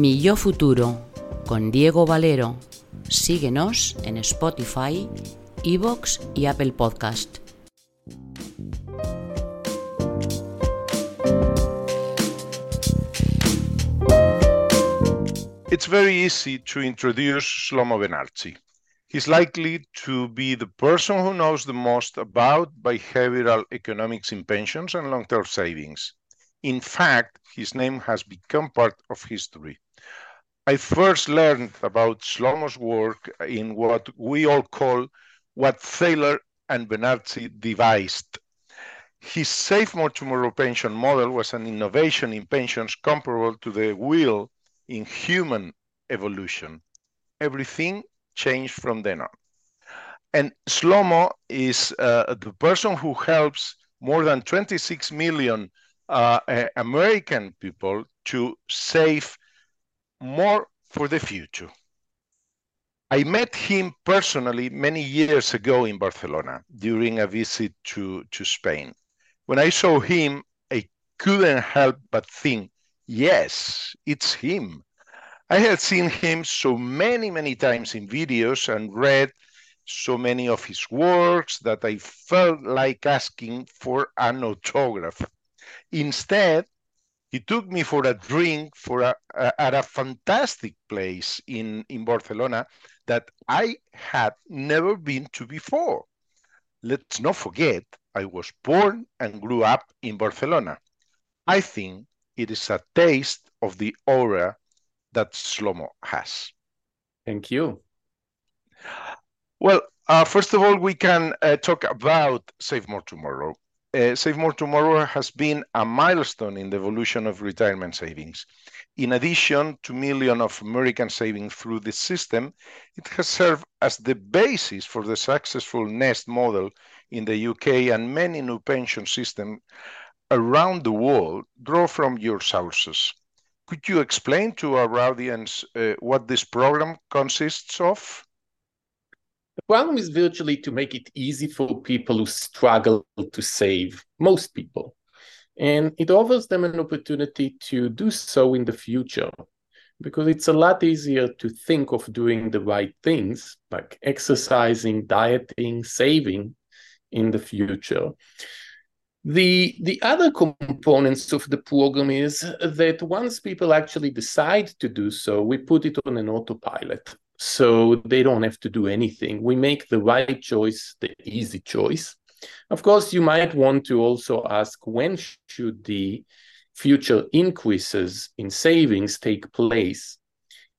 Mi Yo Futuro con Diego Valero. Síguenos en Spotify, iVoox y Apple Podcast. It's very easy to introduce Shlomo Benartzi. He's likely to be the person who knows the most about behavioral economics in pensions and long term savings. In fact, his name has become part of history. I first learned about Shlomo's work in what we all call what Thaler and Benartzi devised. His More Tomorrow pension model was an innovation in pensions comparable to the wheel in human evolution. Everything changed from then on. And Shlomo is uh, the person who helps more than 26 million uh, American people to save more for the future. I met him personally many years ago in Barcelona during a visit to, to Spain. When I saw him, I couldn't help but think, yes, it's him. I had seen him so many, many times in videos and read so many of his works that I felt like asking for an autograph. Instead, he took me for a drink for a, a, at a fantastic place in, in Barcelona that I had never been to before. Let's not forget, I was born and grew up in Barcelona. I think it is a taste of the aura that Shlomo has. Thank you. Well, uh, first of all, we can uh, talk about Save More Tomorrow. Uh, Save More Tomorrow has been a milestone in the evolution of retirement savings. In addition to millions of American saving through this system, it has served as the basis for the successful Nest model in the UK and many new pension systems around the world draw from your sources. Could you explain to our audience uh, what this program consists of? The problem is virtually to make it easy for people who struggle to save, most people. And it offers them an opportunity to do so in the future because it's a lot easier to think of doing the right things like exercising, dieting, saving in the future. The, the other components of the program is that once people actually decide to do so, we put it on an autopilot. So they don't have to do anything. We make the right choice, the easy choice. Of course, you might want to also ask when should the future increases in savings take place?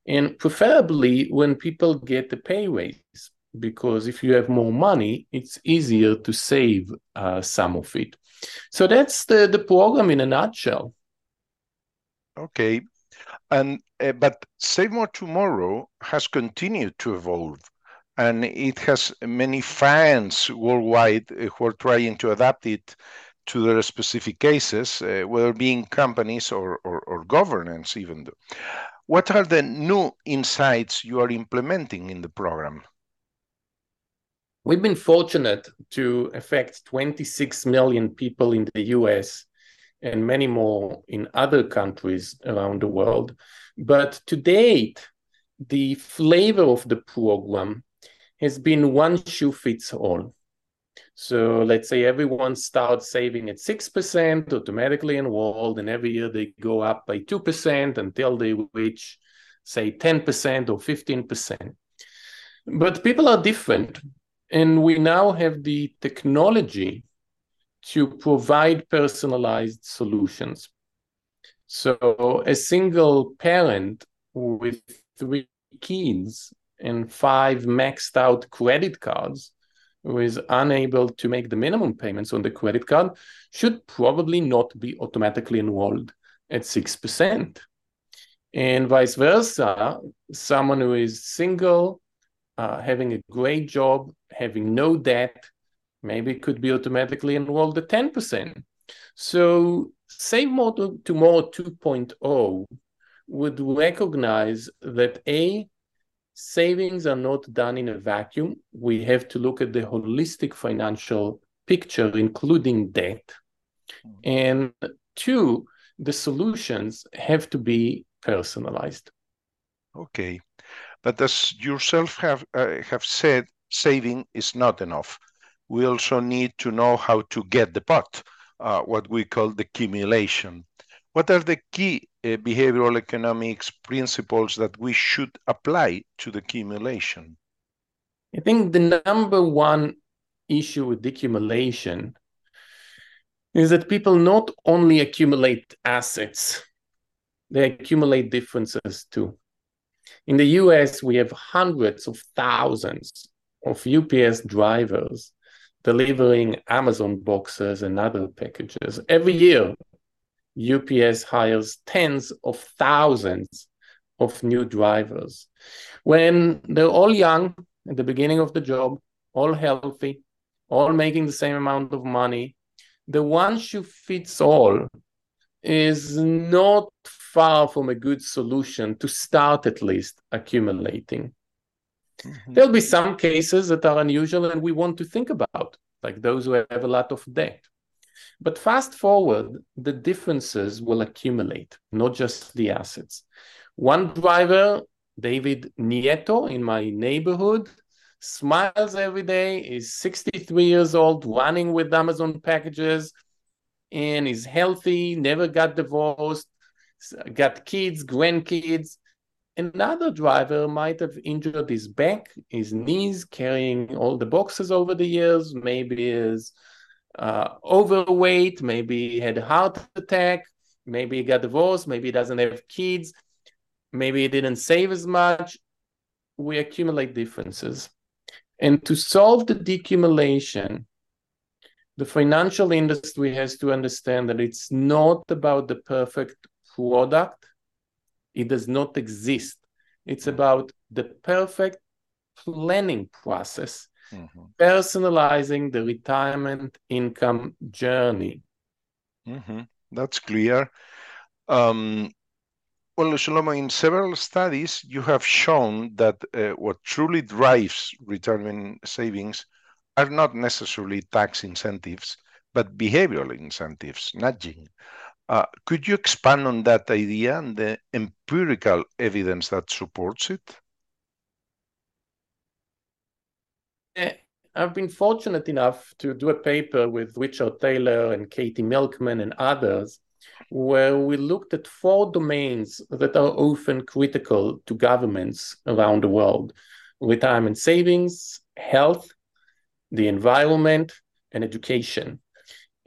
And preferably when people get the pay raise, because if you have more money, it's easier to save uh, some of it. So that's the, the program in a nutshell. Okay. And uh, but Save More Tomorrow has continued to evolve and it has many fans worldwide uh, who are trying to adapt it to their specific cases, uh, whether being companies or, or, or governance even. Though. What are the new insights you are implementing in the program? We've been fortunate to affect 26 million people in the US and many more in other countries around the world. But to date, the flavor of the program has been one shoe fits all. So let's say everyone starts saving at 6%, automatically enrolled, and every year they go up by 2% until they reach, say, 10% or 15%. But people are different. And we now have the technology to provide personalized solutions. So a single parent with three kids and five maxed out credit cards who is unable to make the minimum payments on the credit card should probably not be automatically enrolled at 6%. And vice versa, someone who is single, uh, having a great job, having no debt, maybe it could be automatically enrolled at 10%. So Save More Tomorrow 2.0 would recognize that A, savings are not done in a vacuum. We have to look at the holistic financial picture, including debt. And two, the solutions have to be personalized. Okay, but as yourself have uh, have said, saving is not enough. We also need to know how to get the pot, uh, what we call decumulation. What are the key uh, behavioral economics principles that we should apply to decumulation? I think the number one issue with decumulation is that people not only accumulate assets, they accumulate differences too. In the US, we have hundreds of thousands of UPS drivers delivering Amazon boxes and other packages. Every year, UPS hires tens of thousands of new drivers. When they're all young at the beginning of the job, all healthy, all making the same amount of money, the one shoe fits all is not far from a good solution to start at least accumulating. Mm-hmm. There'll be some cases that are unusual and we want to think about, like those who have a lot of debt. But fast forward, the differences will accumulate, not just the assets. One driver, David Nieto, in my neighborhood, smiles every day, is 63 years old, running with Amazon packages, and is healthy, never got divorced, got kids, grandkids. Another driver might have injured his back, his knees, carrying all the boxes over the years, maybe is uh, overweight, maybe he had a heart attack, maybe he got divorced, maybe he doesn't have kids, maybe he didn't save as much. We accumulate differences. And to solve the decumulation, the financial industry has to understand that it's not about the perfect product. It does not exist. It's about the perfect planning process mm-hmm. personalizing the retirement income journey. Mm-hmm. That's clear. Um, well, Shlomo, in several studies, you have shown that uh, what truly drives retirement savings are not necessarily tax incentives, but behavioral incentives, nudging. Uh, could you expand on that idea and the empirical evidence that supports it? Eh, I've been fortunate enough to do a paper with Richard Thaler and Katie Milkman and others, where we looked at four domains that are often critical to governments around the world retirement savings, health, the environment, and education.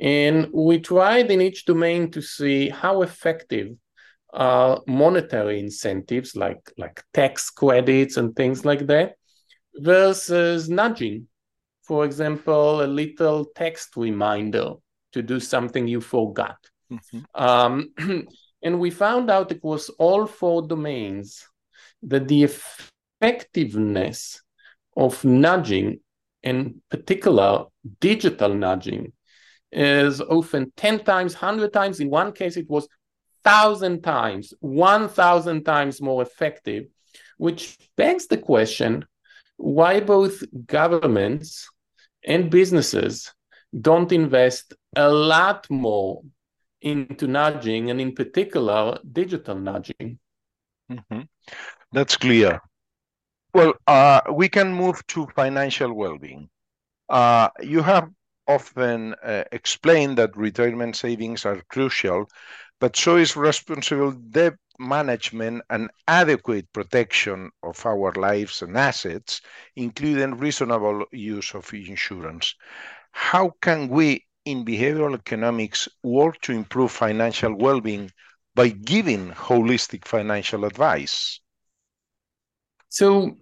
And we tried in each domain to see how effective are monetary incentives like, like tax credits and things like that versus nudging. For example, a little text reminder to do something you forgot. Mm-hmm. Um, and we found out across all four domains that the effectiveness of nudging, in particular digital nudging, is often 10 times, 100 times. In one case, it was 1,000 times, 1,000 times more effective, which begs the question why both governments and businesses don't invest a lot more into nudging and in particular digital nudging mm-hmm. that's clear well uh, we can move to financial well-being uh, you have often uh, that retirement savings are crucial but so is responsible debt management and adequate protection of our lives and assets, including reasonable use of insurance. How can we in behavioral economics work to improve financial well being by giving holistic financial advice? So,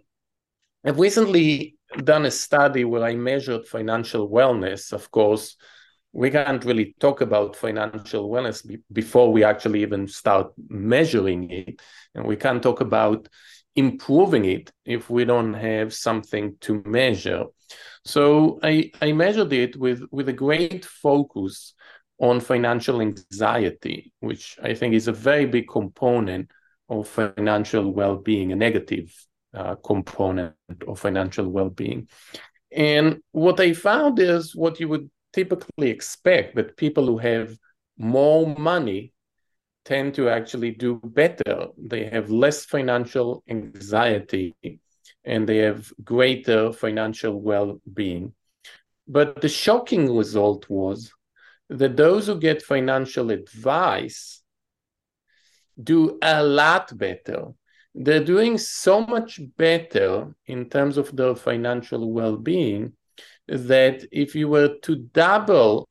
I've recently done a study where I measured financial wellness, of course, we can't really talk about financial wellness be- before we actually even start measuring it. And we can't talk about improving it if we don't have something to measure. So I, I measured it with, with a great focus on financial anxiety, which I think is a very big component of financial well being, a negative uh, component of financial well being. And what I found is what you would typically expect that people who have more money tend to actually do better. They have less financial anxiety and they have greater financial well being. But the shocking result was that those who get financial advice do a lot better. They're doing so much better in terms of their financial well being that if you were to double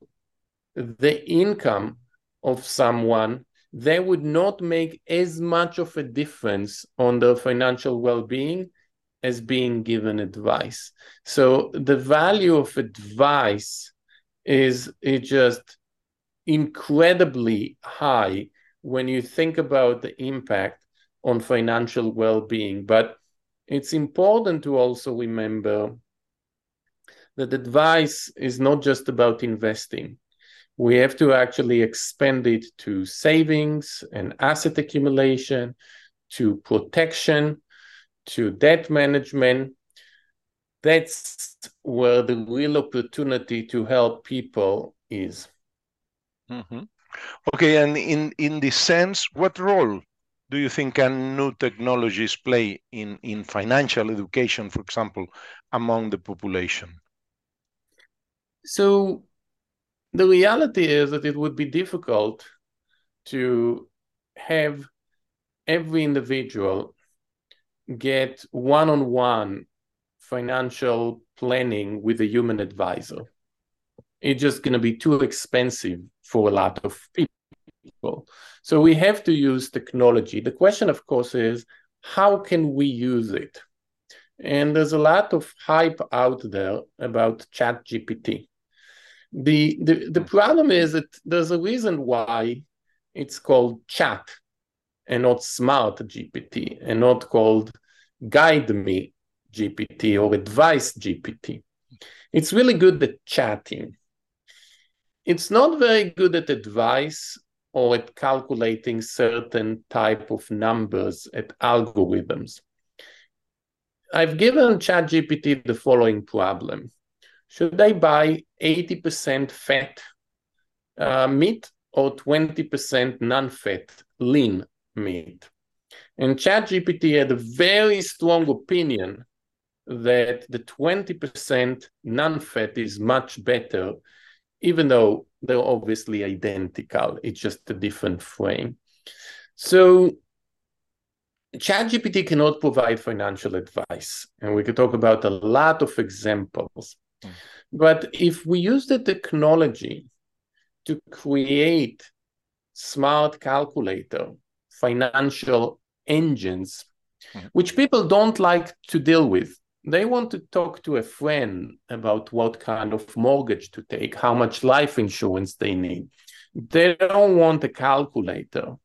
the income of someone, they would not make as much of a difference on their financial well being as being given advice. So the value of advice is it just incredibly high when you think about the impact on financial well-being. But it's important to also remember that advice is not just about investing. We have to actually expand it to savings and asset accumulation, to protection, to debt management. That's where the real opportunity to help people is. Mm-hmm. Okay, and in, in this sense, what role do you think can new technologies play in, in financial education, for example, among the population? So the reality is that it would be difficult to have every individual get one-on-one financial planning with a human advisor. It's just going to be too expensive for a lot of people. So we have to use technology. The question, of course, is how can we use it? And there's a lot of hype out there about Chat GPT. The, the, the problem is that there's a reason why it's called chat and not smart GPT and not called guide me GPT or advice GPT. It's really good at chatting. It's not very good at advice or at calculating certain type of numbers at algorithms. I've given ChatGPT the following problem. Should I buy 80% fat uh, meat or 20% non-fat lean meat. And ChatGPT had a very strong opinion that the 20% non fat is much better, even though they're obviously identical. It's just a different frame. So, ChatGPT cannot provide financial advice. And we could talk about a lot of examples. Mm. But if we use the technology to create smart calculator financial engines, mm-hmm. which people don't like to deal with. They want to talk to a friend about what kind of mortgage to take, how much life insurance they need. They don't want a calculator.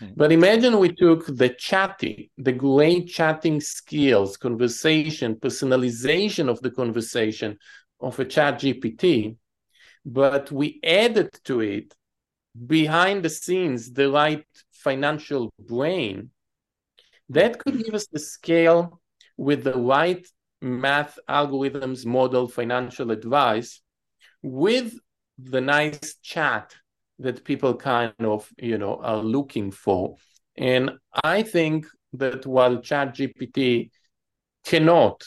Mm-hmm. But imagine we took the chatting, the great chatting skills, conversation, personalization of the conversation of a chat GPT, but we added to it behind the scenes the right financial brain, that could give us the scale with the right math algorithms model financial advice with the nice chat that people kind of you know are looking for and i think that while chat gpt cannot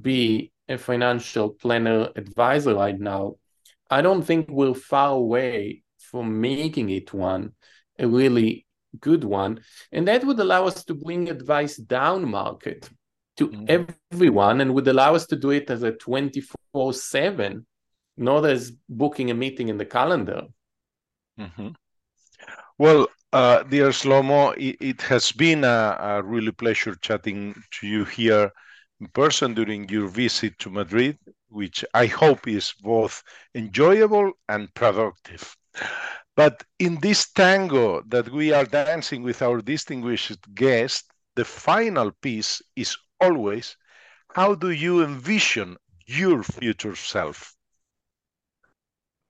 be a financial planner advisor right now i don't think we're far away from making it one a really good one. And that would allow us to bring advice down market to mm-hmm. everyone and would allow us to do it as a 24 7, not as booking a meeting in the calendar. Mm-hmm. Well, uh, dear Shlomo, it, it has been a, a, really pleasure chatting to you here in person during your visit to Madrid, which I hope is both enjoyable and productive. But in this tango that we are dancing with our distinguished guest, the final piece is always how do you envision your future self?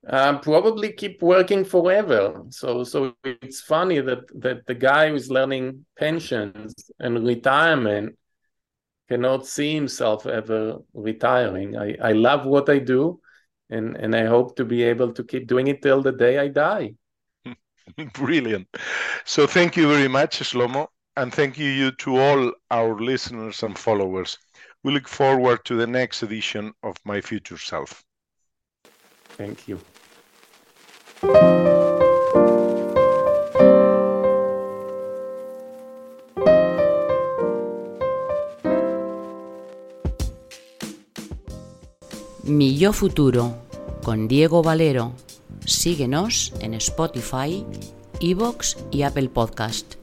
Uh, probably keep working forever. So, so it's funny that that the guy who's learning pensions and retirement cannot see himself ever retiring. I, I love what I do, and and I hope to be able to keep doing it till the day I die. Brilliant. So thank you very much, Shlomo, and thank you, you to all our listeners and followers. We look forward to the next edition of My Future Self. Thank you. Mi Yo Futuro con Diego Valero. Síguenos en Spotify, iVoox y Apple Podcast.